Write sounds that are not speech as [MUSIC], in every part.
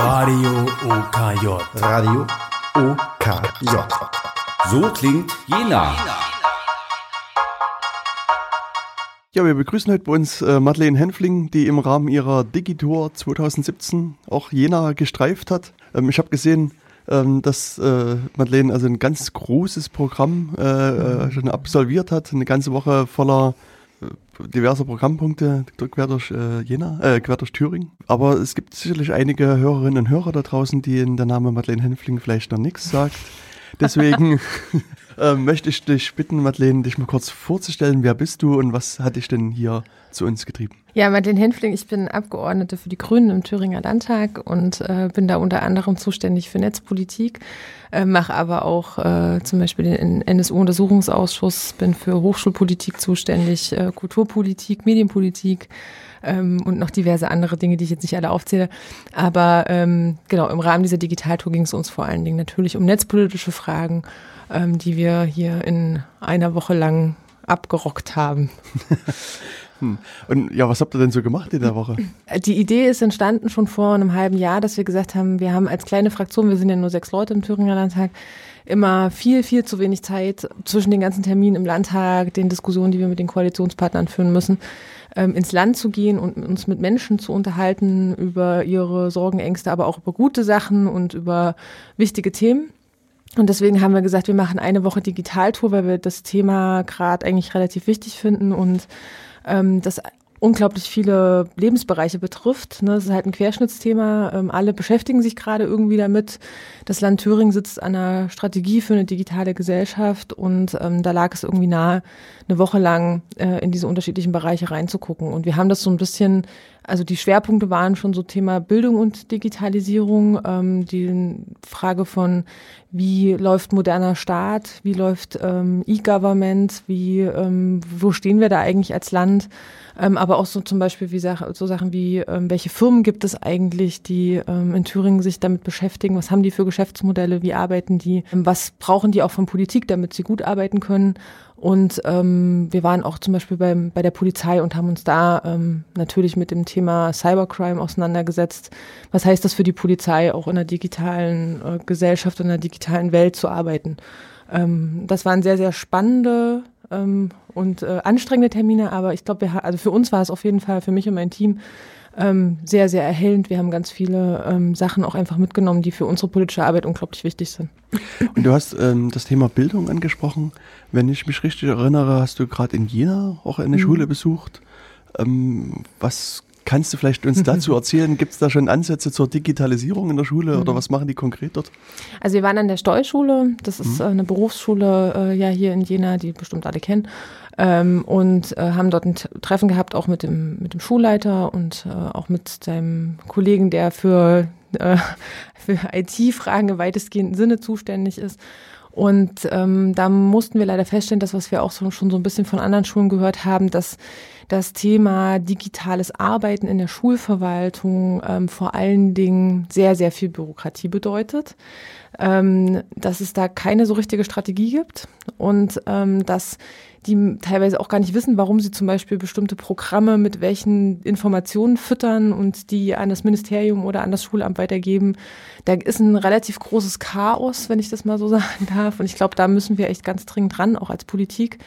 Radio OKJ. Radio OKJ. So klingt Jena. Ja, wir begrüßen heute bei uns äh, Madeleine Henfling, die im Rahmen ihrer Digitour 2017 auch Jena gestreift hat. Ähm, ich habe gesehen, ähm, dass äh, Madeleine also ein ganz großes Programm äh, äh, schon absolviert hat, eine ganze Woche voller äh, diverser Programmpunkte quer durch äh, Jena, äh, quer durch Thüringen. Aber es gibt sicherlich einige Hörerinnen und Hörer da draußen, denen der Name Madeleine Henfling vielleicht noch nichts sagt. Deswegen [LAUGHS] äh, möchte ich dich bitten, Madeleine, dich mal kurz vorzustellen. Wer bist du und was hat dich denn hier zu uns getrieben? Ja, Madeleine Henfling, ich bin Abgeordnete für die Grünen im Thüringer Landtag und äh, bin da unter anderem zuständig für Netzpolitik, äh, mache aber auch äh, zum Beispiel den NSU-Untersuchungsausschuss, bin für Hochschulpolitik zuständig, äh, Kulturpolitik, Medienpolitik ähm, und noch diverse andere Dinge, die ich jetzt nicht alle aufzähle. Aber ähm, genau, im Rahmen dieser Digitaltour ging es uns vor allen Dingen natürlich um netzpolitische Fragen, ähm, die wir hier in einer Woche lang abgerockt haben. [LAUGHS] Hm. Und ja, was habt ihr denn so gemacht in der Woche? Die Idee ist entstanden schon vor einem halben Jahr, dass wir gesagt haben, wir haben als kleine Fraktion, wir sind ja nur sechs Leute im Thüringer Landtag, immer viel, viel zu wenig Zeit zwischen den ganzen Terminen im Landtag, den Diskussionen, die wir mit den Koalitionspartnern führen müssen, ähm, ins Land zu gehen und uns mit Menschen zu unterhalten über ihre Sorgen, Ängste, aber auch über gute Sachen und über wichtige Themen. Und deswegen haben wir gesagt, wir machen eine Woche Digitaltour, weil wir das Thema gerade eigentlich relativ wichtig finden und ähm, das unglaublich viele Lebensbereiche betrifft. Ne? Das ist halt ein Querschnittsthema. Ähm, alle beschäftigen sich gerade irgendwie damit. Das Land Thüringen sitzt an einer Strategie für eine digitale Gesellschaft und ähm, da lag es irgendwie nahe, eine Woche lang äh, in diese unterschiedlichen Bereiche reinzugucken. Und wir haben das so ein bisschen, also die Schwerpunkte waren schon so Thema Bildung und Digitalisierung, ähm, die Frage von, wie läuft moderner Staat, wie läuft ähm, E-Government, wie, ähm, wo stehen wir da eigentlich als Land? Ähm, aber auch so zum Beispiel wie Sache, so Sachen wie, ähm, welche Firmen gibt es eigentlich, die ähm, in Thüringen sich damit beschäftigen? Was haben die für Geschäftsmodelle? Wie arbeiten die? Ähm, was brauchen die auch von Politik, damit sie gut arbeiten können? Und ähm, wir waren auch zum Beispiel beim, bei der Polizei und haben uns da ähm, natürlich mit dem Thema Cybercrime auseinandergesetzt. Was heißt das für die Polizei, auch in der digitalen äh, Gesellschaft, in der digitalen Welt zu arbeiten? Ähm, das waren sehr, sehr spannende ähm, und äh, anstrengende Termine, aber ich glaube, also für uns war es auf jeden Fall, für mich und mein Team, ähm, sehr, sehr erhellend. Wir haben ganz viele ähm, Sachen auch einfach mitgenommen, die für unsere politische Arbeit unglaublich wichtig sind. Und du hast ähm, das Thema Bildung angesprochen. Wenn ich mich richtig erinnere, hast du gerade in Jena auch eine mhm. Schule besucht. Ähm, was Kannst du vielleicht uns dazu [LAUGHS] erzählen, gibt es da schon Ansätze zur Digitalisierung in der Schule mhm. oder was machen die konkret dort? Also wir waren an der Steuerschule, das ist mhm. Äh, eine Berufsschule äh, ja hier in Jena, die bestimmt alle kennen. Ähm, und äh, haben dort ein Treffen gehabt, auch mit dem, mit dem Schulleiter und äh, auch mit seinem Kollegen, der für, äh, [LAUGHS] für IT-Fragen im weitestgehenden Sinne zuständig ist. Und ähm, da mussten wir leider feststellen, dass was wir auch so, schon so ein bisschen von anderen Schulen gehört haben, dass das Thema digitales Arbeiten in der Schulverwaltung ähm, vor allen Dingen sehr, sehr viel Bürokratie bedeutet, ähm, dass es da keine so richtige Strategie gibt und ähm, dass die teilweise auch gar nicht wissen, warum sie zum Beispiel bestimmte Programme mit welchen Informationen füttern und die an das Ministerium oder an das Schulamt weitergeben. Da ist ein relativ großes Chaos, wenn ich das mal so [LAUGHS] sagen darf. Und ich glaube, da müssen wir echt ganz dringend dran, auch als Politik.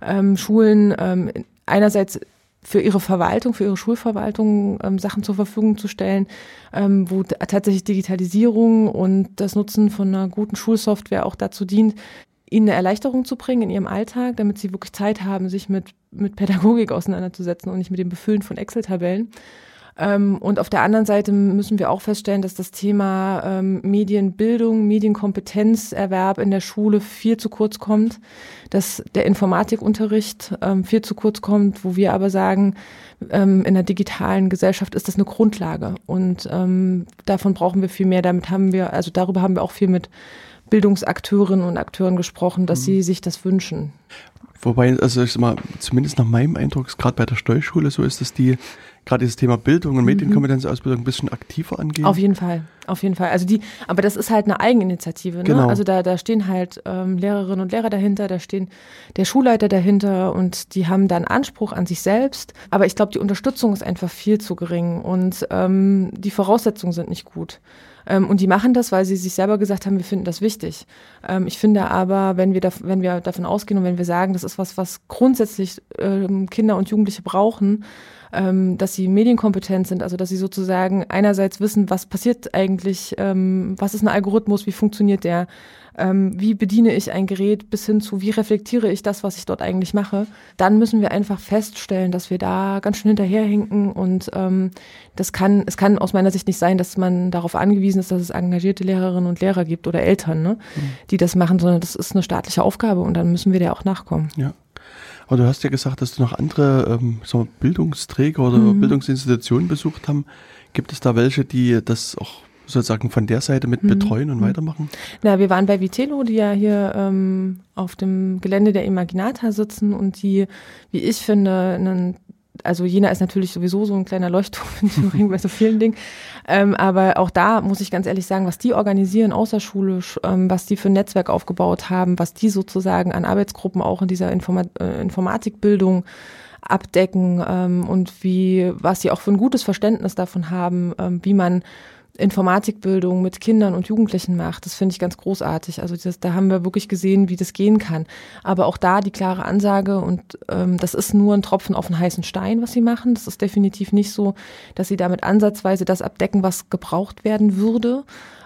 Ähm, Schulen ähm, einerseits für ihre Verwaltung, für ihre Schulverwaltung ähm, Sachen zur Verfügung zu stellen, ähm, wo tatsächlich Digitalisierung und das Nutzen von einer guten Schulsoftware auch dazu dient, ihnen eine Erleichterung zu bringen in ihrem Alltag, damit sie wirklich Zeit haben, sich mit, mit Pädagogik auseinanderzusetzen und nicht mit dem Befüllen von Excel-Tabellen. Ähm, und auf der anderen Seite müssen wir auch feststellen, dass das Thema ähm, Medienbildung, Medienkompetenzerwerb in der Schule viel zu kurz kommt, dass der Informatikunterricht ähm, viel zu kurz kommt, wo wir aber sagen, ähm, in der digitalen Gesellschaft ist das eine Grundlage und ähm, davon brauchen wir viel mehr. Damit haben wir, also darüber haben wir auch viel mit Bildungsakteurinnen und Akteuren gesprochen, dass mhm. sie sich das wünschen. Wobei, also ich sag mal, zumindest nach meinem Eindruck, gerade bei der Steuerschule so ist, dass die gerade dieses Thema Bildung und Medienkompetenzausbildung ein bisschen aktiver angehen? Auf jeden Fall, auf jeden Fall. Also die, aber das ist halt eine Eigeninitiative. Ne? Genau. Also da, da stehen halt ähm, Lehrerinnen und Lehrer dahinter, da stehen der Schulleiter dahinter und die haben dann Anspruch an sich selbst. Aber ich glaube, die Unterstützung ist einfach viel zu gering und ähm, die Voraussetzungen sind nicht gut. Ähm, und die machen das, weil sie sich selber gesagt haben, wir finden das wichtig. Ähm, ich finde aber, wenn wir, da, wenn wir davon ausgehen und wenn wir sagen, das ist was, was grundsätzlich ähm, Kinder und Jugendliche brauchen, ähm, dass sie medienkompetent sind, also dass sie sozusagen einerseits wissen, was passiert eigentlich, ähm, was ist ein Algorithmus, wie funktioniert der, ähm, wie bediene ich ein Gerät bis hin zu, wie reflektiere ich das, was ich dort eigentlich mache, dann müssen wir einfach feststellen, dass wir da ganz schön hinterherhinken und ähm, das kann, es kann aus meiner Sicht nicht sein, dass man darauf angewiesen ist, dass es engagierte Lehrerinnen und Lehrer gibt oder Eltern, ne, Mhm. die das machen, sondern das ist eine staatliche Aufgabe und dann müssen wir der auch nachkommen. Ja. Aber du hast ja gesagt, dass du noch andere ähm, so Bildungsträger oder Mhm. Bildungsinstitutionen besucht haben. Gibt es da welche, die das auch sozusagen von der Seite mit Mhm. betreuen und Mhm. weitermachen? Na, wir waren bei Vitelo, die ja hier ähm, auf dem Gelände der Imaginata sitzen und die, wie ich finde, einen also Jena ist natürlich sowieso so ein kleiner Leuchtturm [LAUGHS] in Thüringen bei so vielen Dingen. Ähm, aber auch da muss ich ganz ehrlich sagen, was die organisieren außerschulisch, ähm, was die für ein Netzwerk aufgebaut haben, was die sozusagen an Arbeitsgruppen auch in dieser Informa äh, Informatikbildung abdecken ähm, und wie, was sie auch für ein gutes Verständnis davon haben, ähm, wie man Informatikbildung mit Kindern und Jugendlichen macht. Das finde ich ganz großartig. Also das, da haben wir wirklich gesehen, wie das gehen kann. Aber auch da die klare Ansage und ähm, das ist nur ein Tropfen auf einen heißen Stein, was sie machen. Das ist definitiv nicht so, dass sie damit ansatzweise das abdecken, was gebraucht werden würde.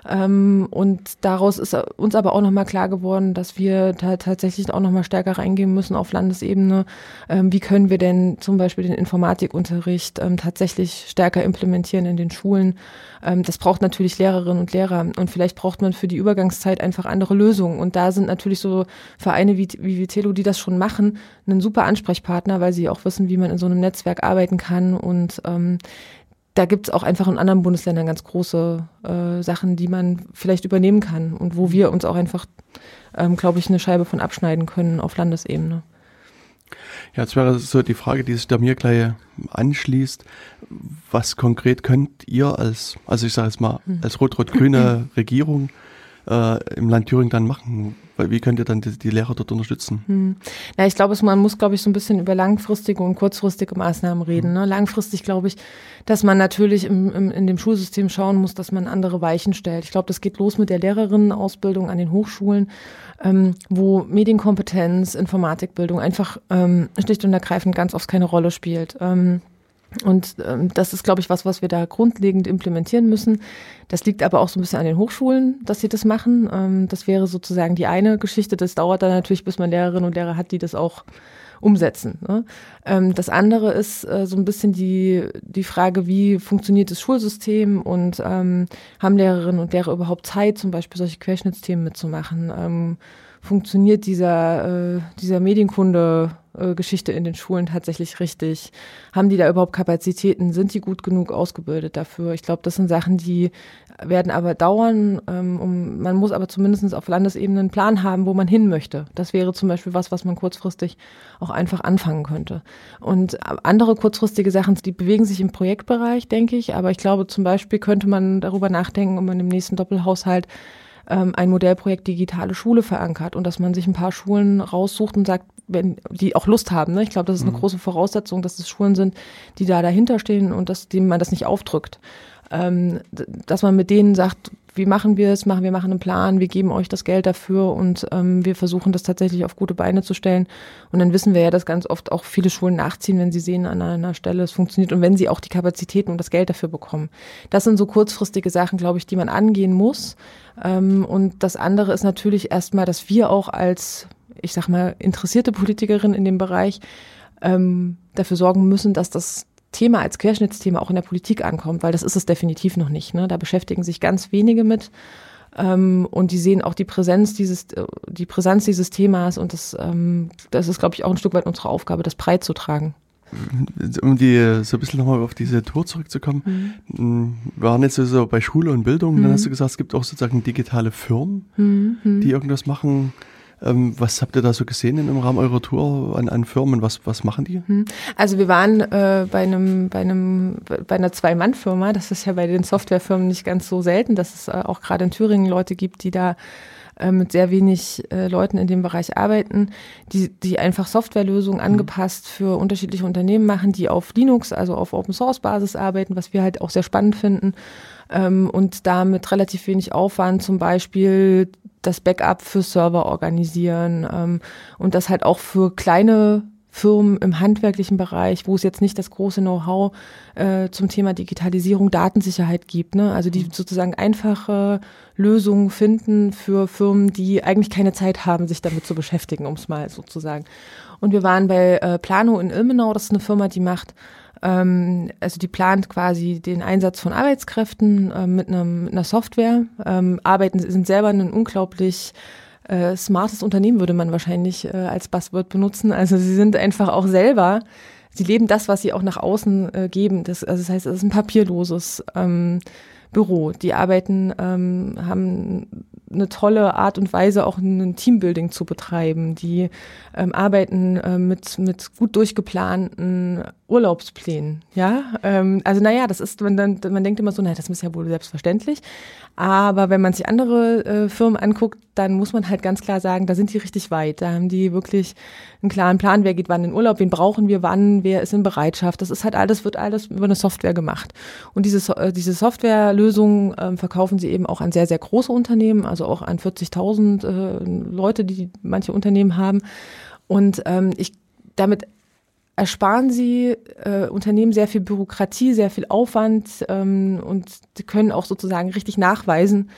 Ähm, und daraus ist uns aber auch nochmal klar geworden, dass wir da tatsächlich auch nochmal stärker reingehen müssen auf Landesebene. Ähm, wie können wir denn zum Beispiel den Informatikunterricht ähm, tatsächlich stärker implementieren in den Schulen? Ähm, das braucht natürlich Lehrerinnen und Lehrer. Und vielleicht braucht man für die Übergangszeit einfach andere Lösungen. Und da sind natürlich so Vereine wie, wie Vitelo, die das schon machen, ein super Ansprechpartner, weil sie auch wissen, wie man in so einem Netzwerk arbeiten kann und ähm, da gibt es auch einfach in anderen Bundesländern ganz große äh, Sachen, die man vielleicht übernehmen kann und wo wir uns auch einfach, ähm, glaube ich, eine Scheibe von abschneiden können auf Landesebene. Ja, jetzt wäre so die Frage, die sich da mir gleich anschließt. Was konkret könnt ihr als, also ich sage jetzt mal, als rot-rot-grüne [CLEARS THROAT] Regierung äh, im Land Thüringen dann machen? Weil wie könnt ihr dann die, die Lehrer dort unterstützen? Hm. Ja, ich glaube, man muss, glaube ich, so ein bisschen über langfristige und kurzfristige Maßnahmen reden. Ne? Langfristig glaube ich, dass man natürlich im, im, in dem Schulsystem schauen muss, dass man andere Weichen stellt. Ich glaube, das geht los mit der Lehrerinnenausbildung an den Hochschulen, ähm, wo Medienkompetenz, Informatikbildung einfach ähm, schlicht und ergreifend ganz oft keine Rolle spielt. Ähm, und ähm, das ist, glaube ich, was, was wir da grundlegend implementieren müssen. Das liegt aber auch so ein bisschen an den Hochschulen, dass sie das machen. Ähm, das wäre sozusagen die eine Geschichte. Das dauert dann natürlich, bis man Lehrerinnen und Lehrer hat, die das auch umsetzen. Ne? Ähm, das andere ist äh, so ein bisschen die, die Frage, wie funktioniert das Schulsystem und ähm, haben Lehrerinnen und Lehrer überhaupt Zeit, zum Beispiel solche Querschnittsthemen mitzumachen? Ähm, funktioniert dieser, äh, dieser Medienkunde Geschichte in den Schulen tatsächlich richtig? Haben die da überhaupt Kapazitäten? Sind die gut genug ausgebildet dafür? Ich glaube, das sind Sachen, die werden aber dauern. Ähm, um, man muss aber zumindest auf Landesebene einen Plan haben, wo man hin möchte. Das wäre zum Beispiel was, was man kurzfristig auch einfach anfangen könnte. Und andere kurzfristige Sachen, die bewegen sich im Projektbereich, denke ich. Aber ich glaube, zum Beispiel könnte man darüber nachdenken, ob man im nächsten Doppelhaushalt ähm, ein Modellprojekt digitale Schule verankert und dass man sich ein paar Schulen raussucht und sagt, wenn die auch Lust haben. Ne? Ich glaube, das ist eine große Voraussetzung, dass es Schulen sind, die da dahinter stehen und dass dem man das nicht aufdrückt. Ähm, dass man mit denen sagt, wie machen wir es, machen wir machen einen Plan, wir geben euch das Geld dafür und ähm, wir versuchen das tatsächlich auf gute Beine zu stellen. Und dann wissen wir ja, dass ganz oft auch viele Schulen nachziehen, wenn sie sehen an einer Stelle, es funktioniert und wenn sie auch die Kapazitäten und das Geld dafür bekommen. Das sind so kurzfristige Sachen, glaube ich, die man angehen muss. Ähm, und das andere ist natürlich erstmal, dass wir auch als, ich sag mal, interessierte Politikerin in dem Bereich ähm, dafür sorgen müssen, dass das Thema als Querschnittsthema auch in der Politik ankommt, weil das ist es definitiv noch nicht. Ne? Da beschäftigen sich ganz wenige mit ähm, und die sehen auch die Präsenz dieses, äh, die Präsenz dieses Themas und das, ähm, das ist, glaube ich, auch ein Stück weit unsere Aufgabe, das breit zu tragen. Um die so ein bisschen nochmal auf diese Tour zurückzukommen. Mhm. Wir waren jetzt so bei Schule und Bildung, dann hast du gesagt, es gibt auch sozusagen digitale Firmen, Mhm. die irgendwas machen. Ähm, was habt ihr da so gesehen im Rahmen eurer Tour an, an Firmen? Was, was machen die? Hm. Also wir waren äh, bei einem, bei einem, bei einer Zwei-Mann-Firma. Das ist ja bei den Softwarefirmen nicht ganz so selten, dass es äh, auch gerade in Thüringen Leute gibt, die da äh, mit sehr wenig äh, Leuten in dem Bereich arbeiten, die, die einfach Softwarelösungen mhm. angepasst für unterschiedliche Unternehmen machen, die auf Linux, also auf Open Source Basis arbeiten, was wir halt auch sehr spannend finden. Ähm, und da mit relativ wenig Aufwand zum Beispiel das Backup für Server organisieren ähm, und das halt auch für kleine Firmen im handwerklichen Bereich, wo es jetzt nicht das große Know-how äh, zum Thema Digitalisierung, Datensicherheit gibt. Ne? Also die sozusagen einfache Lösungen finden für Firmen, die eigentlich keine Zeit haben, sich damit zu beschäftigen, um es mal sozusagen. Und wir waren bei äh, Plano in Ilmenau, das ist eine Firma, die macht ähm, also die plant quasi den Einsatz von Arbeitskräften äh, mit, einem, mit einer Software, ähm, arbeiten, sind selber ein unglaublich äh, smartes Unternehmen würde man wahrscheinlich äh, als Buzzword benutzen. Also sie sind einfach auch selber, sie leben das, was sie auch nach außen äh, geben. Das, also das heißt, es ist ein papierloses ähm, Büro. Die arbeiten, ähm, haben eine tolle Art und Weise, auch ein Teambuilding zu betreiben. Die ähm, arbeiten äh, mit, mit gut durchgeplanten Urlaubsplänen. Ja, ähm, also naja, das ist, man, man denkt immer so, naja, das ist ja wohl selbstverständlich. Aber wenn man sich andere äh, Firmen anguckt, dann muss man halt ganz klar sagen, da sind die richtig weit. Da haben die wirklich einen klaren Plan, wer geht wann in Urlaub, wen brauchen wir wann, wer ist in Bereitschaft. Das ist halt alles, wird alles über eine Software gemacht. Und diese, äh, diese Softwarelösungen äh, verkaufen sie eben auch an sehr, sehr große Unternehmen, also auch an 40.000 äh, Leute, die manche Unternehmen haben. Und ähm, ich damit ersparen sie äh, Unternehmen sehr viel Bürokratie, sehr viel Aufwand ähm, und sie können auch sozusagen richtig nachweisen,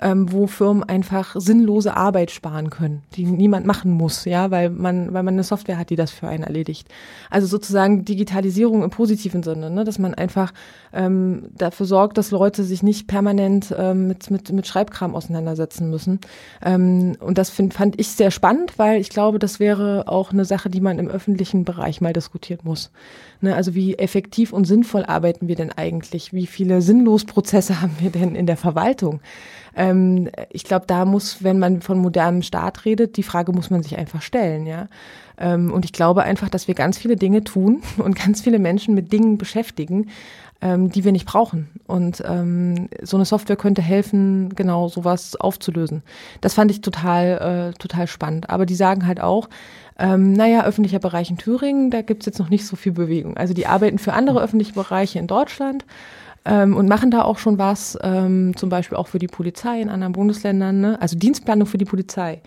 ähm, wo Firmen einfach sinnlose Arbeit sparen können, die niemand machen muss, ja, weil man, weil man eine Software hat, die das für einen erledigt. Also sozusagen Digitalisierung im positiven Sinne, ne, dass man einfach ähm, dafür sorgt, dass Leute sich nicht permanent ähm, mit, mit, mit Schreibkram auseinandersetzen müssen. Ähm, und das find, fand ich sehr spannend, weil ich glaube, das wäre auch eine Sache, die man im öffentlichen Bereich mal diskutieren muss. Ne, also wie effektiv und sinnvoll arbeiten wir denn eigentlich? Wie viele Sinnlosprozesse [LAUGHS] haben wir denn in der Verwaltung? Ähm, ich glaube, da muss, wenn man von modernem Staat redet, die Frage muss man sich einfach stellen, ja. Ähm, und ich glaube einfach, dass wir ganz viele Dinge tun [LAUGHS] und ganz viele Menschen mit Dingen beschäftigen, ähm, die wir nicht brauchen. Und ähm, so eine Software könnte helfen, genau sowas aufzulösen. Das fand ich total, äh, total spannend. Aber die sagen halt auch, ähm, naja, öffentlicher Bereich in Thüringen, da gibt's jetzt noch nicht so viel Bewegung. Also die arbeiten für andere öffentliche Bereiche in Deutschland ähm, und machen da auch schon was, ähm, zum Beispiel auch für die Polizei in anderen Bundesländern, ne? also Dienstplanung für die Polizei.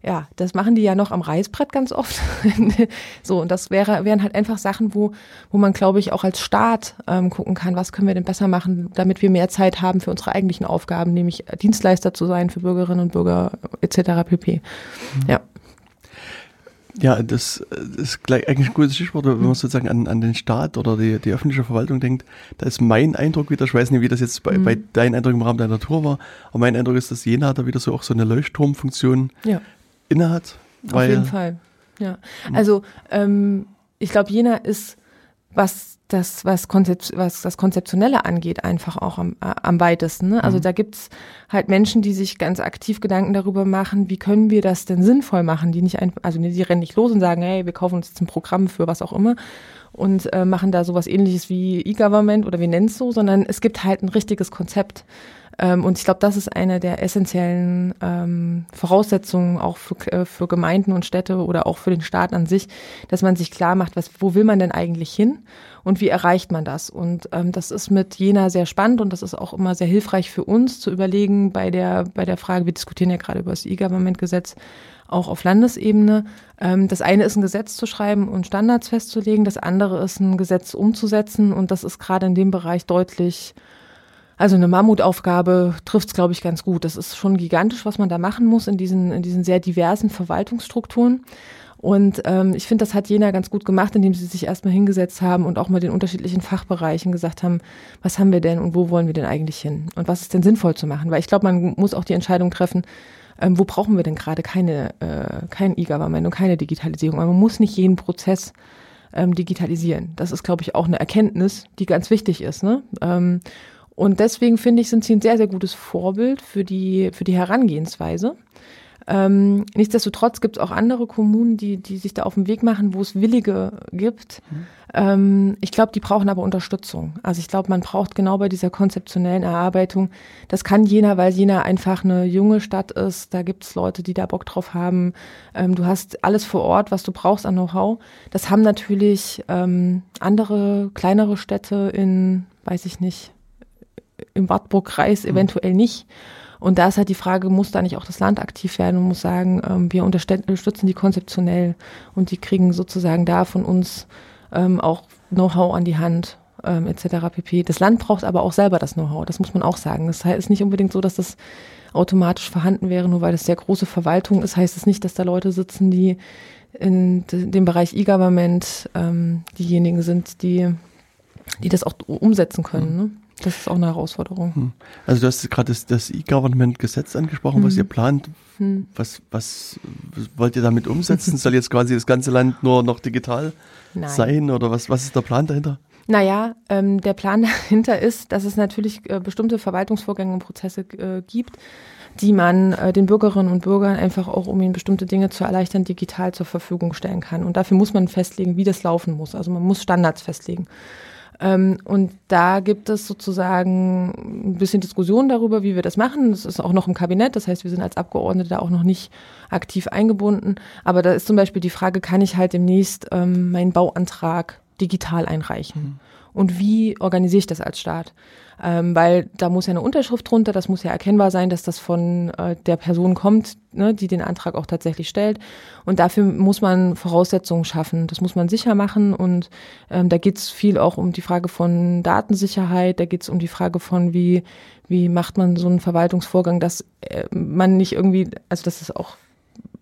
Ja, das machen die ja noch am Reißbrett ganz oft. [LAUGHS] so, und das wäre, wären halt einfach Sachen, wo, wo man, glaube ich, auch als Staat ähm, gucken kann, was können wir denn besser machen, damit wir mehr Zeit haben für unsere eigentlichen Aufgaben, nämlich Dienstleister zu sein für Bürgerinnen und Bürger etc. pp. Mhm. Ja. Ja, das ist gleich eigentlich ein gutes Stichwort, wenn man sozusagen an, an den Staat oder die, die öffentliche Verwaltung denkt. Da ist mein Eindruck wieder, ich weiß nicht, wie das jetzt bei, mhm. bei deinem Eindruck im Rahmen deiner Tour war, aber mein Eindruck ist, dass Jena da wieder so auch so eine Leuchtturmfunktion ja. innehat. Auf jeden Fall, ja. Also ähm, ich glaube, Jena ist, was das, was, Konzept, was das Konzeptionelle angeht, einfach auch am, äh, am weitesten. Ne? Also mhm. da gibt's halt Menschen, die sich ganz aktiv Gedanken darüber machen, wie können wir das denn sinnvoll machen, die nicht einfach, also die rennen nicht los und sagen, hey, wir kaufen uns jetzt ein Programm für was auch immer und äh, machen da sowas ähnliches wie E-Government oder wir nennen es so, sondern es gibt halt ein richtiges Konzept. Ähm, und ich glaube, das ist eine der essentiellen ähm, Voraussetzungen auch für, äh, für Gemeinden und Städte oder auch für den Staat an sich, dass man sich klar macht, was, wo will man denn eigentlich hin und wie erreicht man das? Und ähm, das ist mit Jena sehr spannend und das ist auch immer sehr hilfreich für uns zu überlegen bei der, bei der Frage, wir diskutieren ja gerade über das E-Government-Gesetz, auch auf Landesebene. Ähm, das eine ist ein Gesetz zu schreiben und Standards festzulegen, das andere ist ein Gesetz umzusetzen und das ist gerade in dem Bereich deutlich also eine Mammutaufgabe trifft es, glaube ich, ganz gut. Das ist schon gigantisch, was man da machen muss in diesen, in diesen sehr diversen Verwaltungsstrukturen. Und ähm, ich finde, das hat Jena ganz gut gemacht, indem sie sich erstmal hingesetzt haben und auch mal den unterschiedlichen Fachbereichen gesagt haben, was haben wir denn und wo wollen wir denn eigentlich hin? Und was ist denn sinnvoll zu machen? Weil ich glaube, man muss auch die Entscheidung treffen, ähm, wo brauchen wir denn gerade keine, äh, kein E-Government und keine Digitalisierung. Man muss nicht jeden Prozess ähm, digitalisieren. Das ist, glaube ich, auch eine Erkenntnis, die ganz wichtig ist. Ne? Ähm, und deswegen finde ich, sind sie ein sehr, sehr gutes Vorbild für die, für die Herangehensweise. Ähm, nichtsdestotrotz gibt es auch andere Kommunen, die, die sich da auf den Weg machen, wo es Willige gibt. Mhm. Ähm, ich glaube, die brauchen aber Unterstützung. Also ich glaube, man braucht genau bei dieser konzeptionellen Erarbeitung, das kann Jena, weil Jena einfach eine junge Stadt ist. Da gibt es Leute, die da Bock drauf haben. Ähm, du hast alles vor Ort, was du brauchst an Know-how. Das haben natürlich ähm, andere, kleinere Städte in, weiß ich nicht, im Wartburg-Kreis mhm. eventuell nicht. Und da ist halt die Frage, muss da nicht auch das Land aktiv werden und muss sagen, ähm, wir unterstützen die konzeptionell und die kriegen sozusagen da von uns ähm, auch Know-how an die Hand ähm, etc. pp. Das Land braucht aber auch selber das Know-how, das muss man auch sagen. Das heißt nicht unbedingt so, dass das automatisch vorhanden wäre, nur weil das sehr große Verwaltung ist, heißt es das nicht, dass da Leute sitzen, die in dem Bereich E-Government ähm, diejenigen sind, die, die das auch umsetzen können. Ne? Das ist auch eine Herausforderung. Hm. Also du hast gerade das, das E-Government-Gesetz angesprochen, hm. was ihr plant. Hm. Was, was wollt ihr damit umsetzen? [LAUGHS] Soll jetzt quasi das ganze Land nur noch digital Nein. sein oder was, was ist der Plan dahinter? Naja, ähm, der Plan [LAUGHS] dahinter ist, dass es natürlich äh, bestimmte Verwaltungsvorgänge und Prozesse äh, gibt, die man äh, den Bürgerinnen und Bürgern einfach auch, um ihnen bestimmte Dinge zu erleichtern, digital zur Verfügung stellen kann. Und dafür muss man festlegen, wie das laufen muss. Also man muss Standards festlegen. Ähm, und da gibt es sozusagen ein bisschen Diskussion darüber, wie wir das machen. Das ist auch noch im Kabinett, das heißt, wir sind als Abgeordnete auch noch nicht aktiv eingebunden. Aber da ist zum Beispiel die Frage, kann ich halt demnächst ähm, meinen Bauantrag digital einreichen? Und wie organisiere ich das als Staat? ähm, weil da muss ja eine Unterschrift drunter, das muss ja erkennbar sein, dass das von äh, der Person kommt, ne, die den Antrag auch tatsächlich stellt. Und dafür muss man Voraussetzungen schaffen. Das muss man sicher machen und ähm, da geht es viel auch um die Frage von Datensicherheit, da geht es um die Frage von, wie, wie macht man so einen Verwaltungsvorgang, dass äh, man nicht irgendwie, also das ist auch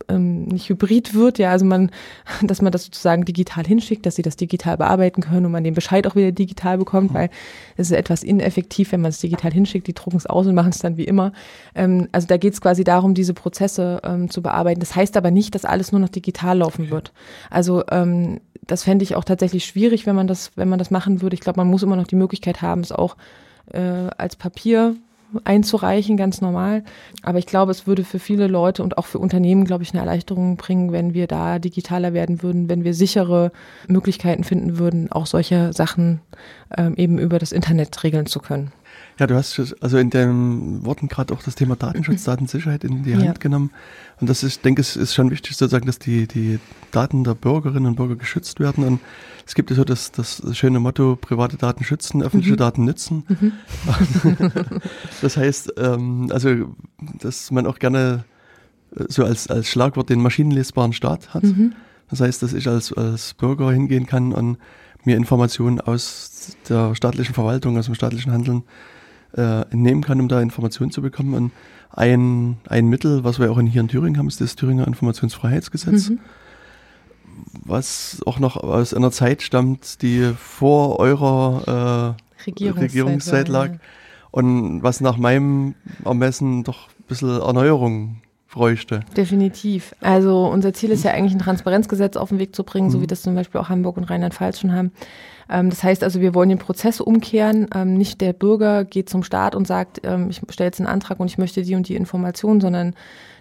ähm, nicht hybrid wird, ja, also man, [LAUGHS] dass man das sozusagen digital hinschickt, dass sie das digital bearbeiten können und man den Bescheid auch wieder digital bekommt, weil es ist etwas ineffektiv, wenn man es digital hinschickt, die drucken es aus und machen es dann wie immer. Ähm, also da geht es quasi darum, diese Prozesse ähm, zu bearbeiten. Das heißt aber nicht, dass alles nur noch digital laufen wird. Also ähm, das fände ich auch tatsächlich schwierig, wenn man das, wenn man das machen würde. Ich glaube, man muss immer noch die Möglichkeit haben, es auch äh, als Papier einzureichen, ganz normal. Aber ich glaube, es würde für viele Leute und auch für Unternehmen, glaube ich, eine Erleichterung bringen, wenn wir da digitaler werden würden, wenn wir sichere Möglichkeiten finden würden, auch solche Sachen ähm, eben über das Internet regeln zu können. Ja, du hast also in den Worten gerade auch das Thema Datenschutz, Datensicherheit in die Hand ja. genommen. Und das ist, denke ich, ist schon wichtig sozusagen, dass die, die Daten der Bürgerinnen und Bürger geschützt werden. Und es gibt ja so das, das schöne Motto, private Daten schützen, öffentliche mhm. Daten nützen. Mhm. [LAUGHS] das heißt, ähm, also, dass man auch gerne äh, so als, als Schlagwort den maschinenlesbaren Staat hat. Mhm. Das heißt, dass ich als, als Bürger hingehen kann und mir Informationen aus der staatlichen Verwaltung, aus dem staatlichen Handeln äh, entnehmen kann, um da Informationen zu bekommen. Und ein, ein Mittel, was wir auch hier in Thüringen haben, ist das Thüringer Informationsfreiheitsgesetz, mhm. was auch noch aus einer Zeit stammt, die vor eurer äh, Regierungszeit, Regierungszeit lag ja. und was nach meinem Ermessen doch ein bisschen Erneuerung bräuchte. Definitiv. Also unser Ziel ist ja eigentlich ein Transparenzgesetz auf den Weg zu bringen, mhm. so wie das zum Beispiel auch Hamburg und Rheinland-Pfalz schon haben. Ähm, das heißt also, wir wollen den Prozess umkehren. Ähm, nicht der Bürger geht zum Staat und sagt, ähm, ich stelle jetzt einen Antrag und ich möchte die und die Information, sondern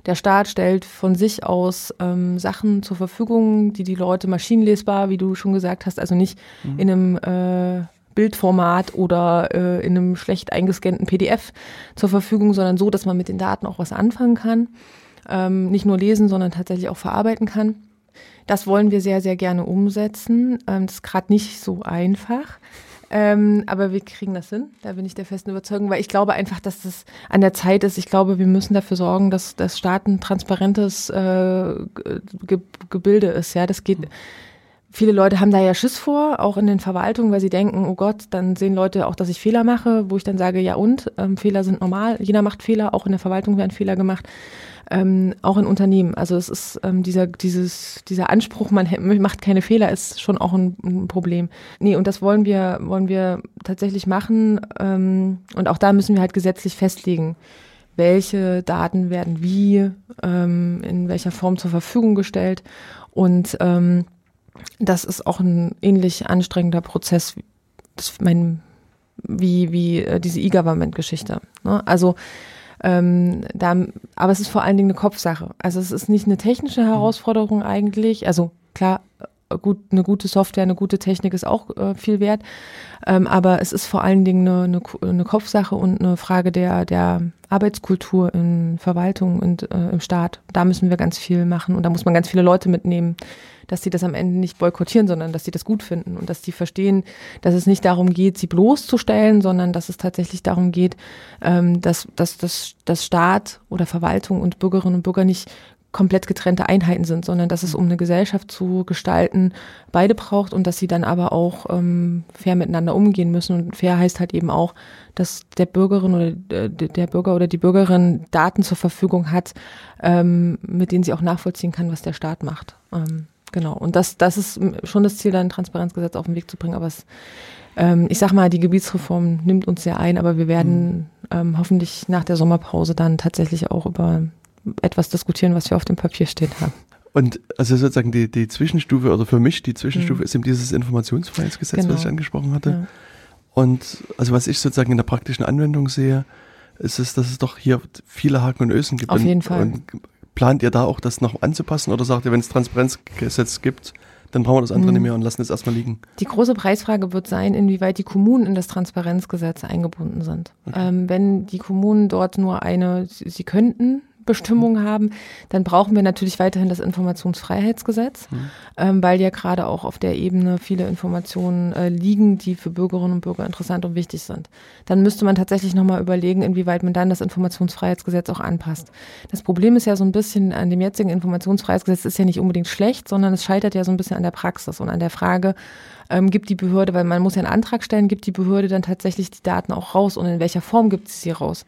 der Staat stellt von sich aus Sachen zur Verfügung, die die Leute maschinenlesbar, wie du schon gesagt hast, also nicht mhm. in einem äh, Bildformat oder äh, in einem schlecht eingescannten PDF zur Verfügung, sondern so, dass man mit den Daten auch was anfangen kann. Ähm, nicht nur lesen, sondern tatsächlich auch verarbeiten kann. Das wollen wir sehr, sehr gerne umsetzen. Ähm, das ist gerade nicht so einfach. Ähm, aber wir kriegen das hin, da bin ich der festen Überzeugung, weil ich glaube einfach, dass das an der Zeit ist. Ich glaube, wir müssen dafür sorgen, dass das Staat ein transparentes äh, Ge Gebilde ist. Ja, das geht. Viele Leute haben da ja Schiss vor, auch in den Verwaltungen, weil sie denken, oh Gott, dann sehen Leute auch, dass ich Fehler mache, wo ich dann sage, ja und, ähm, Fehler sind normal, jeder macht Fehler, auch in der Verwaltung werden Fehler gemacht ähm, auch in Unternehmen. Also es ist ähm, dieser, dieses, dieser Anspruch, man macht keine Fehler, ist schon auch ein, ein Problem. Nee, und das wollen wir, wollen wir tatsächlich machen. Ähm, und auch da müssen wir halt gesetzlich festlegen, welche Daten werden wie, ähm, in welcher Form zur Verfügung gestellt. Und ähm, das ist auch ein ähnlich anstrengender Prozess, das mein, wie, wie äh, diese E-Government-Geschichte. Ne? Also Ähm, da, aber es ist vor allen Dingen eine Kopfsache. Also es ist nicht eine technische Herausforderung eigentlich. Also klar, gut, eine gute Software, eine gute Technik ist auch äh, viel wert. Ähm, aber es ist vor allen Dingen eine, eine, eine, Kopfsache und eine Frage der, der Arbeitskultur in Verwaltung und äh, im Staat. Da müssen wir ganz viel machen und da muss man ganz viele Leute mitnehmen, dass sie das am Ende nicht boykottieren, sondern dass sie das gut finden und dass sie verstehen, dass es nicht darum geht, sie bloßzustellen, sondern dass es tatsächlich darum geht, ähm, dass, dass, dass, dass Staat oder Verwaltung und Bürgerinnen und Bürger nicht komplett getrennte Einheiten sind, sondern dass es um eine Gesellschaft zu gestalten beide braucht und dass sie dann aber auch ähm, fair miteinander umgehen müssen. Und fair heißt halt eben auch, dass der Bürgerin oder äh, der Bürger oder die Bürgerin Daten zur Verfügung hat, ähm, mit denen sie auch nachvollziehen kann, was der Staat macht. Ähm, genau. Und das, das ist schon das Ziel, da ein Transparenzgesetz auf den Weg zu bringen. Aber es, ähm, ich sag mal, die Gebietsreform nimmt uns sehr ein, aber wir werden mhm. ähm, hoffentlich nach der Sommerpause dann tatsächlich auch über etwas diskutieren, was wir auf dem Papier stehen haben. Und also sozusagen die, die Zwischenstufe oder für mich die Zwischenstufe mhm. ist eben dieses Informationsfreiheitsgesetz, genau. was ich angesprochen hatte. Ja. Und also was ich sozusagen in der praktischen Anwendung sehe, ist es, dass es doch hier viele Haken und Ösen gibt. Auf jeden und, Fall. Und plant ihr da auch das noch anzupassen oder sagt ihr, wenn es Transparenzgesetz gibt, dann brauchen wir das andere mhm. nicht mehr und lassen es erstmal liegen. Die große Preisfrage wird sein, inwieweit die Kommunen in das Transparenzgesetz eingebunden sind. Okay. Ähm, wenn die Kommunen dort nur eine, sie könnten Bestimmungen haben, dann brauchen wir natürlich weiterhin das Informationsfreiheitsgesetz, mhm. ähm, weil ja gerade auch auf der Ebene viele Informationen äh, liegen, die für Bürgerinnen und Bürger interessant und wichtig sind. Dann müsste man tatsächlich nochmal überlegen, inwieweit man dann das Informationsfreiheitsgesetz auch anpasst. Das Problem ist ja so ein bisschen an dem jetzigen Informationsfreiheitsgesetz ist ja nicht unbedingt schlecht, sondern es scheitert ja so ein bisschen an der Praxis und an der Frage, ähm, gibt die Behörde, weil man muss ja einen Antrag stellen, gibt die Behörde dann tatsächlich die Daten auch raus und in welcher Form gibt sie sie raus?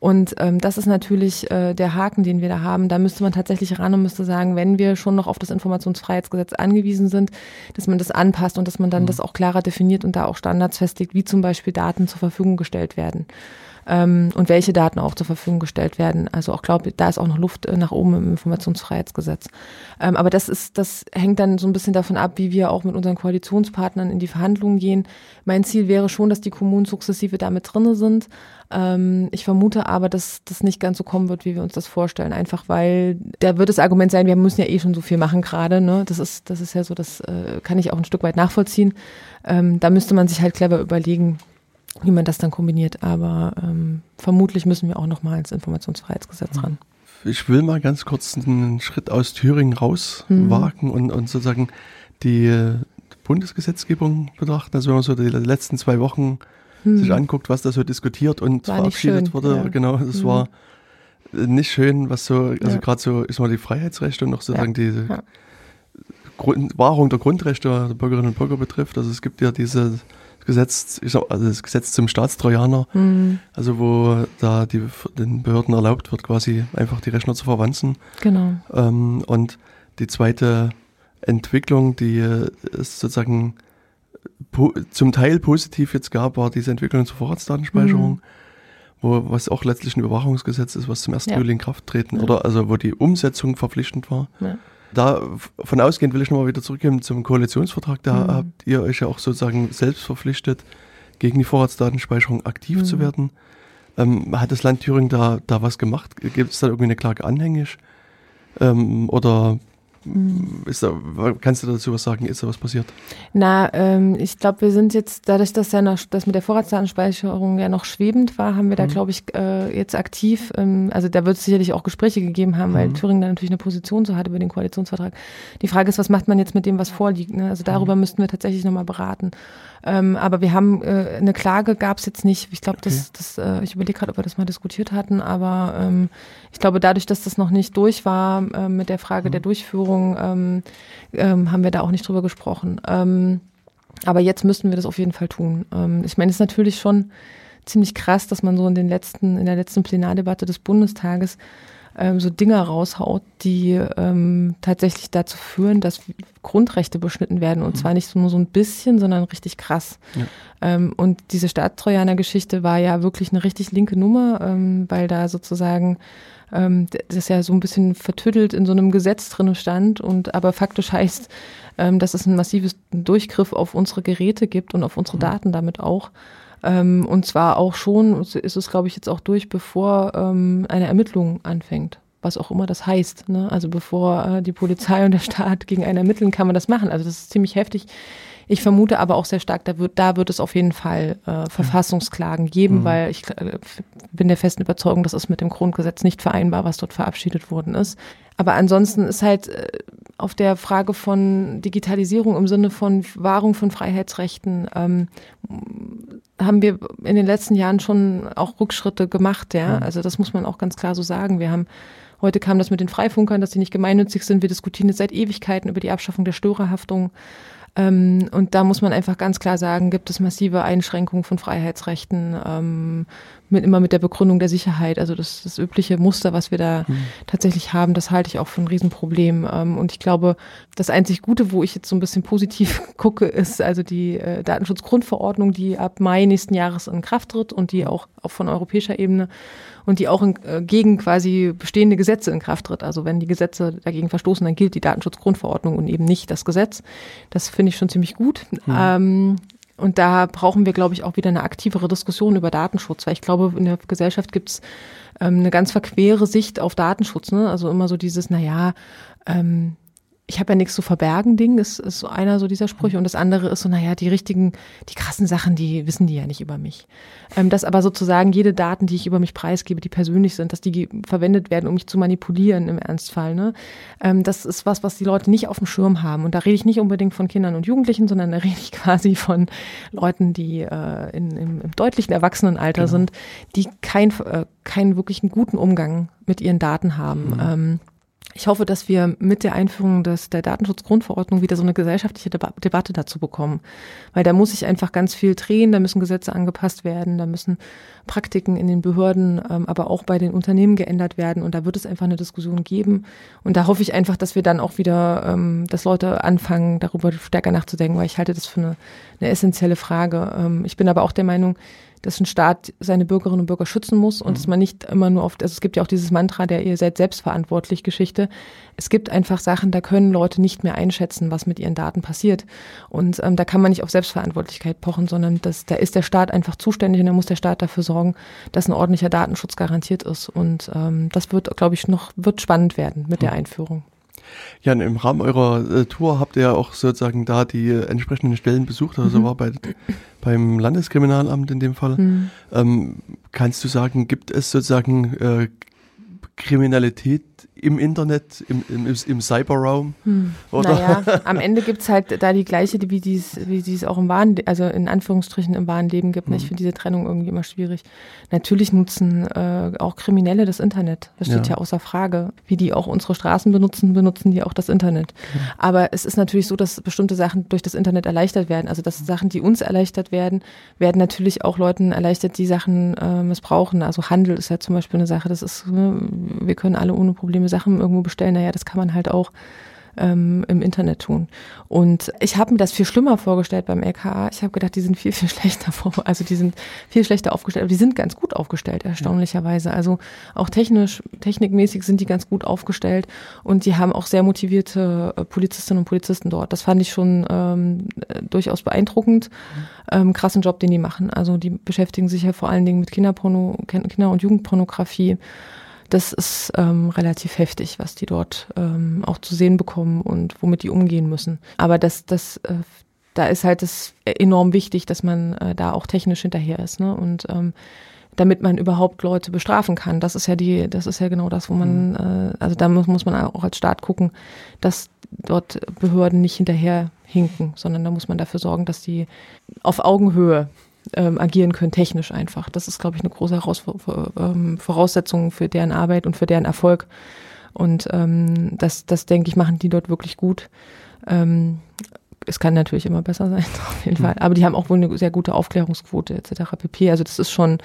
Und ähm, das ist natürlich äh, der Haken, den wir da haben. Da müsste man tatsächlich ran und müsste sagen, wenn wir schon noch auf das Informationsfreiheitsgesetz angewiesen sind, dass man das anpasst und dass man dann mhm. das auch klarer definiert und da auch Standards festlegt, wie zum Beispiel Daten zur Verfügung gestellt werden ähm, und welche Daten auch zur Verfügung gestellt werden. Also auch glaube, da ist auch noch Luft äh, nach oben im Informationsfreiheitsgesetz. Ähm, aber das ist, das hängt dann so ein bisschen davon ab, wie wir auch mit unseren Koalitionspartnern in die Verhandlungen gehen. Mein Ziel wäre schon, dass die Kommunen sukzessive damit drinne sind. Ähm, ich vermute aber, dass das nicht ganz so kommen wird, wie wir uns das vorstellen. Einfach weil da wird das Argument sein, wir müssen ja eh schon so viel machen gerade. Ne? Das ist, das ist ja so, das äh, kann ich auch ein Stück weit nachvollziehen. Ähm, da müsste man sich halt clever überlegen, wie man das dann kombiniert. Aber ähm, vermutlich müssen wir auch noch mal ins Informationsfreiheitsgesetz ran. Ich will mal ganz kurz einen Schritt aus Thüringen rauswagen mhm. und, und sozusagen die Bundesgesetzgebung betrachten. Also wenn man so die letzten zwei Wochen mhm. sich anguckt, was da so diskutiert und war verabschiedet wurde, ja. genau, das mhm. war nicht schön, was so, also ja. gerade so ist mal die Freiheitsrechte und noch sozusagen ja. die Grund, Wahrung der Grundrechte der Bürgerinnen und Bürger betrifft. Also es gibt ja diese Gesetz, also das Gesetz zum Staatstrojaner, mhm. also wo da die, den Behörden erlaubt wird, quasi einfach die Rechner zu verwanzen. Genau. Ähm, und die zweite Entwicklung, die es sozusagen zum Teil positiv jetzt gab, war diese Entwicklung zur Vorratsdatenspeicherung, mhm. wo was auch letztlich ein Überwachungsgesetz ist, was zum 1. Ja. Juli in Kraft treten ja. oder also wo die Umsetzung verpflichtend war. Ja. Da von ausgehend will ich nochmal wieder zurückgehen zum Koalitionsvertrag. Da mhm. habt ihr euch ja auch sozusagen selbst verpflichtet, gegen die Vorratsdatenspeicherung aktiv mhm. zu werden. Ähm, hat das Land Thüringen da, da was gemacht? Gibt es da irgendwie eine Klage anhängig? Ähm, oder. Ist da, kannst du dazu was sagen? Ist da was passiert? Na, ähm, ich glaube, wir sind jetzt, dadurch, dass ja noch, das mit der Vorratsdatenspeicherung ja noch schwebend war, haben wir da, mhm. glaube ich, äh, jetzt aktiv, ähm, also da wird es sicherlich auch Gespräche gegeben haben, mhm. weil Thüringen da natürlich eine Position so hat über den Koalitionsvertrag. Die Frage ist, was macht man jetzt mit dem, was vorliegt? Ne? Also darüber mhm. müssten wir tatsächlich nochmal beraten. Ähm, aber wir haben äh, eine Klage gab es jetzt nicht. Ich glaube, okay. das, das, äh, ich überlege gerade, ob wir das mal diskutiert hatten, aber ähm, ich glaube, dadurch, dass das noch nicht durch war äh, mit der Frage mhm. der Durchführung, ähm, ähm, haben wir da auch nicht drüber gesprochen. Ähm, aber jetzt müssten wir das auf jeden Fall tun. Ähm, ich meine, es ist natürlich schon ziemlich krass, dass man so in den letzten, in der letzten Plenardebatte des Bundestages ähm, so Dinge raushaut, die ähm, tatsächlich dazu führen, dass Grundrechte beschnitten werden. Und mhm. zwar nicht nur so ein bisschen, sondern richtig krass. Ja. Ähm, und diese Staatstrojaner-Geschichte war ja wirklich eine richtig linke Nummer, ähm, weil da sozusagen ähm, das ja so ein bisschen vertüttelt in so einem Gesetz drin stand und aber faktisch heißt, ähm, dass es ein massives Durchgriff auf unsere Geräte gibt und auf unsere mhm. Daten damit auch. Ähm, und zwar auch schon, ist es glaube ich jetzt auch durch, bevor ähm, eine Ermittlung anfängt. Was auch immer das heißt. Ne? Also bevor äh, die Polizei und der Staat gegen einen ermitteln, kann man das machen. Also das ist ziemlich heftig. Ich vermute aber auch sehr stark, da wird, da wird es auf jeden Fall äh, Verfassungsklagen geben, mhm. weil ich äh, bin der festen Überzeugung, das ist mit dem Grundgesetz nicht vereinbar, was dort verabschiedet worden ist. Aber ansonsten ist halt äh, auf der Frage von Digitalisierung im Sinne von Wahrung von Freiheitsrechten ähm, haben wir in den letzten Jahren schon auch Rückschritte gemacht, ja. Mhm. Also das muss man auch ganz klar so sagen. Wir haben Heute kam das mit den Freifunkern, dass die nicht gemeinnützig sind. Wir diskutieren jetzt seit Ewigkeiten über die Abschaffung der Störerhaftung. Ähm, und da muss man einfach ganz klar sagen, gibt es massive Einschränkungen von Freiheitsrechten, ähm, mit, immer mit der Begründung der Sicherheit. Also das, das übliche Muster, was wir da mhm. tatsächlich haben, das halte ich auch für ein Riesenproblem. Ähm, und ich glaube, das einzig Gute, wo ich jetzt so ein bisschen positiv [LAUGHS] gucke, ist also die äh, Datenschutzgrundverordnung, die ab Mai nächsten Jahres in Kraft tritt und die auch, auch von europäischer Ebene und die auch in, äh, gegen quasi bestehende Gesetze in Kraft tritt. Also wenn die Gesetze dagegen verstoßen, dann gilt die Datenschutzgrundverordnung und eben nicht das Gesetz. Das finde ich schon ziemlich gut. Mhm. Ähm, und da brauchen wir, glaube ich, auch wieder eine aktivere Diskussion über Datenschutz, weil ich glaube, in der Gesellschaft gibt es ähm, eine ganz verquere Sicht auf Datenschutz. Ne? Also immer so dieses, naja, ähm, ich habe ja nichts zu verbergen, Ding, ist, ist so einer so dieser Sprüche. Und das andere ist so, naja, die richtigen, die krassen Sachen, die wissen die ja nicht über mich. Ähm, dass aber sozusagen jede Daten, die ich über mich preisgebe, die persönlich sind, dass die verwendet werden, um mich zu manipulieren im Ernstfall. Ne? Ähm, das ist was, was die Leute nicht auf dem Schirm haben. Und da rede ich nicht unbedingt von Kindern und Jugendlichen, sondern da rede ich [LAUGHS] quasi von Leuten, die äh, in, im, im deutlichen Erwachsenenalter genau. sind, die kein, äh, keinen wirklichen guten Umgang mit ihren Daten haben. Mhm. Ähm, ich hoffe, dass wir mit der Einführung des, der Datenschutzgrundverordnung wieder so eine gesellschaftliche Deba Debatte dazu bekommen. Weil da muss sich einfach ganz viel drehen, da müssen Gesetze angepasst werden, da müssen Praktiken in den Behörden, ähm, aber auch bei den Unternehmen geändert werden. Und da wird es einfach eine Diskussion geben. Und da hoffe ich einfach, dass wir dann auch wieder, ähm, dass Leute anfangen, darüber stärker nachzudenken, weil ich halte das für eine, eine essentielle Frage. Ähm, ich bin aber auch der Meinung, dass ein Staat seine Bürgerinnen und Bürger schützen muss und mhm. dass man nicht immer nur oft, also es gibt ja auch dieses Mantra der ihr seid selbstverantwortlich Geschichte. Es gibt einfach Sachen, da können Leute nicht mehr einschätzen, was mit ihren Daten passiert. Und ähm, da kann man nicht auf Selbstverantwortlichkeit pochen, sondern das, da ist der Staat einfach zuständig und da muss der Staat dafür sorgen, dass ein ordentlicher Datenschutz garantiert ist. Und ähm, das wird, glaube ich, noch, wird spannend werden mit mhm. der Einführung. Ja, im Rahmen eurer äh, Tour habt ihr ja auch sozusagen da die äh, entsprechenden Stellen besucht, also mhm. war bei, beim Landeskriminalamt in dem Fall. Mhm. Ähm, kannst du sagen, gibt es sozusagen äh, Kriminalität im Internet, im, im, im Cyberraum? Hm. Naja, [LAUGHS] am Ende gibt es halt da die gleiche, wie die wie es auch im wahren, also in Anführungsstrichen im wahren Leben gibt. Hm. Ich finde diese Trennung irgendwie immer schwierig. Natürlich nutzen äh, auch Kriminelle das Internet. Das steht ja. ja. außer Frage. Wie die auch unsere Straßen benutzen, benutzen die auch das Internet. Ja. Aber es ist natürlich so, dass bestimmte Sachen durch das Internet erleichtert werden. Also dass Sachen, die uns erleichtert werden, werden natürlich auch Leuten erleichtert, die Sachen äh, missbrauchen. Also Handel ist ja zum Beispiel eine Sache. Das ist, ne, wir können alle ohne Probleme Sachen irgendwo bestellen, naja, das kann man halt auch ähm, im Internet tun. Und ich habe mir das viel schlimmer vorgestellt beim LKA. Ich habe gedacht, die sind viel, viel [LAUGHS] schlechter vor, also die sind viel schlechter aufgestellt, aber die sind ganz gut aufgestellt, erstaunlicherweise. Also auch technisch, technikmäßig sind die ganz gut aufgestellt und die haben auch sehr motivierte äh, Polizistinnen und Polizisten dort. Das fand ich schon ähm, durchaus beeindruckend. Ähm, krassen Job, den die machen. Also die beschäftigen sich ja vor allen Dingen mit Kinderporno, Kinder- und Jugendpornografie das ist ähm, relativ heftig, was die dort ähm, auch zu sehen bekommen und womit die umgehen müssen. Aber das, das, äh, da ist halt das enorm wichtig, dass man äh, da auch technisch hinterher ist, ne? Und ähm, damit man überhaupt Leute bestrafen kann. Das ist ja die, das ist ja genau das, wo man, mhm. äh, also da muss, muss man auch als Staat gucken, dass dort Behörden nicht hinterher hinken, sondern da muss man dafür sorgen, dass die auf Augenhöhe ähm, agieren können, technisch einfach. Das ist, glaube ich, eine große Heraus ähm, Voraussetzung für deren Arbeit und für deren Erfolg. Und ähm, das, das denke ich, machen die dort wirklich gut. Ähm, es kann natürlich immer besser sein, [LAUGHS] auf jeden Fall. Aber die haben auch wohl eine sehr gute Aufklärungsquote etc. pp. Also das ist schon,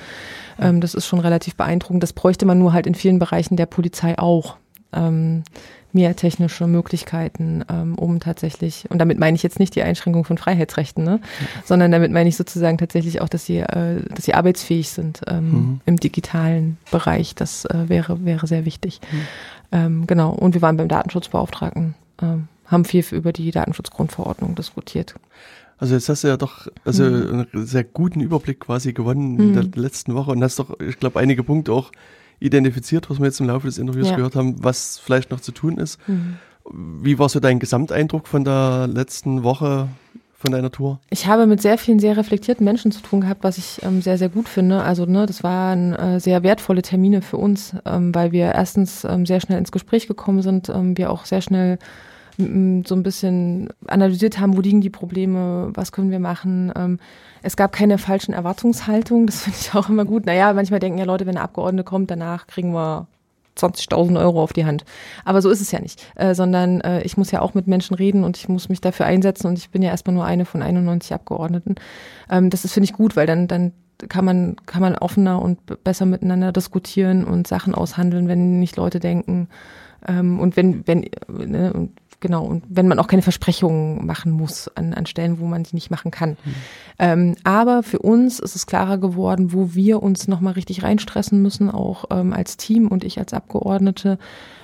ähm, das ist schon relativ beeindruckend. Das bräuchte man nur halt in vielen Bereichen der Polizei auch. Ähm, mehr technische Möglichkeiten, ähm, um tatsächlich, und damit meine ich jetzt nicht die Einschränkung von Freiheitsrechten, ne, ja. sondern damit meine ich sozusagen tatsächlich auch, dass sie, äh, dass sie arbeitsfähig sind ähm, mhm. im digitalen Bereich. Das äh, wäre, wäre sehr wichtig. Mhm. Ähm, genau. Und wir waren beim Datenschutzbeauftragten, ähm, haben viel über die Datenschutzgrundverordnung diskutiert. Also jetzt hast du ja doch also einen sehr guten Überblick quasi gewonnen in der letzten Woche und hast doch, ich glaube, einige Punkte auch identifiziert, was wir jetzt im Laufe des Interviews Ja. gehört haben, was vielleicht noch zu tun ist. Wie war so dein Gesamteindruck von der letzten Woche von deiner Tour? Ich habe mit sehr vielen sehr reflektierten Menschen zu tun gehabt, was ich ähm, sehr, sehr gut finde. Also ne, das waren äh, sehr wertvolle Termine für uns, ähm, weil wir erstens ähm, sehr schnell ins Gespräch gekommen sind, ähm, wir auch sehr schnell so ein bisschen analysiert haben, wo liegen die Probleme, was können wir machen. Ähm, es gab keine falschen Erwartungshaltungen, das [LAUGHS] finde ich auch immer gut. Naja, manchmal denken ja Leute, wenn eine Abgeordnete kommt, danach kriegen wir 20.000 Euro auf die Hand. Aber so ist es ja nicht, äh, sondern äh, ich muss ja auch mit Menschen reden und ich muss mich dafür einsetzen und ich bin ja erstmal nur eine von 91 Abgeordneten. Ähm, das ist, finde ich, gut, weil dann, dann kann man, kann man offener und besser miteinander diskutieren und Sachen aushandeln, wenn nicht Leute denken. Ähm, und wenn, wenn, ne, und genau, und wenn man auch keine Versprechungen machen muss an, an Stellen, wo man die nicht machen kann. Ähm, aber für uns ist es klarer geworden, wo wir uns nochmal richtig reinstressen müssen, auch ähm, als Team und ich als Abgeordnete,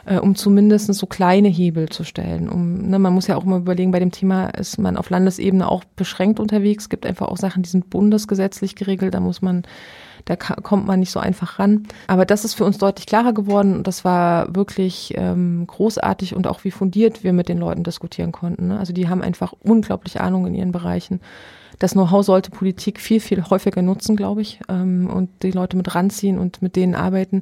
äh, um zumindest so kleine Hebel zu stellen. Um, ne, man muss ja auch mal überlegen, bei dem Thema ist man auf Landesebene auch beschränkt unterwegs. Es gibt einfach auch Sachen, die sind bundesgesetzlich geregelt, da muss man da kommt man nicht so einfach ran. Aber das ist für uns deutlich klarer geworden und das war wirklich ähm, großartig und auch wie fundiert wir mit den Leuten diskutieren konnten. Ne? Also die haben einfach unglaublich Ahnung in ihren Bereichen. Das Know-how sollte Politik viel, viel häufiger nutzen, glaube ich, ähm, und die Leute mit ranziehen und mit denen arbeiten.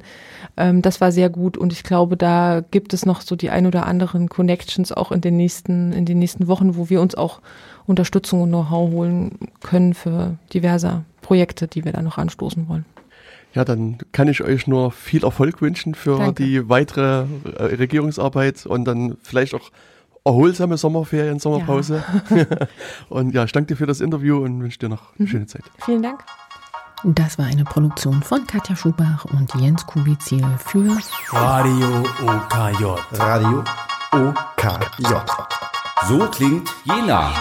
Ähm, das war sehr gut und ich glaube, da gibt es noch so die ein oder anderen Connections auch in den nächsten, in den nächsten Wochen, wo wir uns auch Unterstützung und Know-how holen können für diverse Projekte, die wir da noch anstoßen wollen. Ja, dann kann ich euch nur viel Erfolg wünschen für Danke. die weitere äh, Regierungsarbeit und dann vielleicht auch erholsame Sommerferien, Sommerpause. [LAUGHS] und ja, ich danke dir für das Interview und wünsche dir noch eine schöne Zeit. Vielen Dank. Das war eine Produktion von Katja Schubach und Jens Kubizil für Radio OKJ. Radio OKJ. So klingt Jena.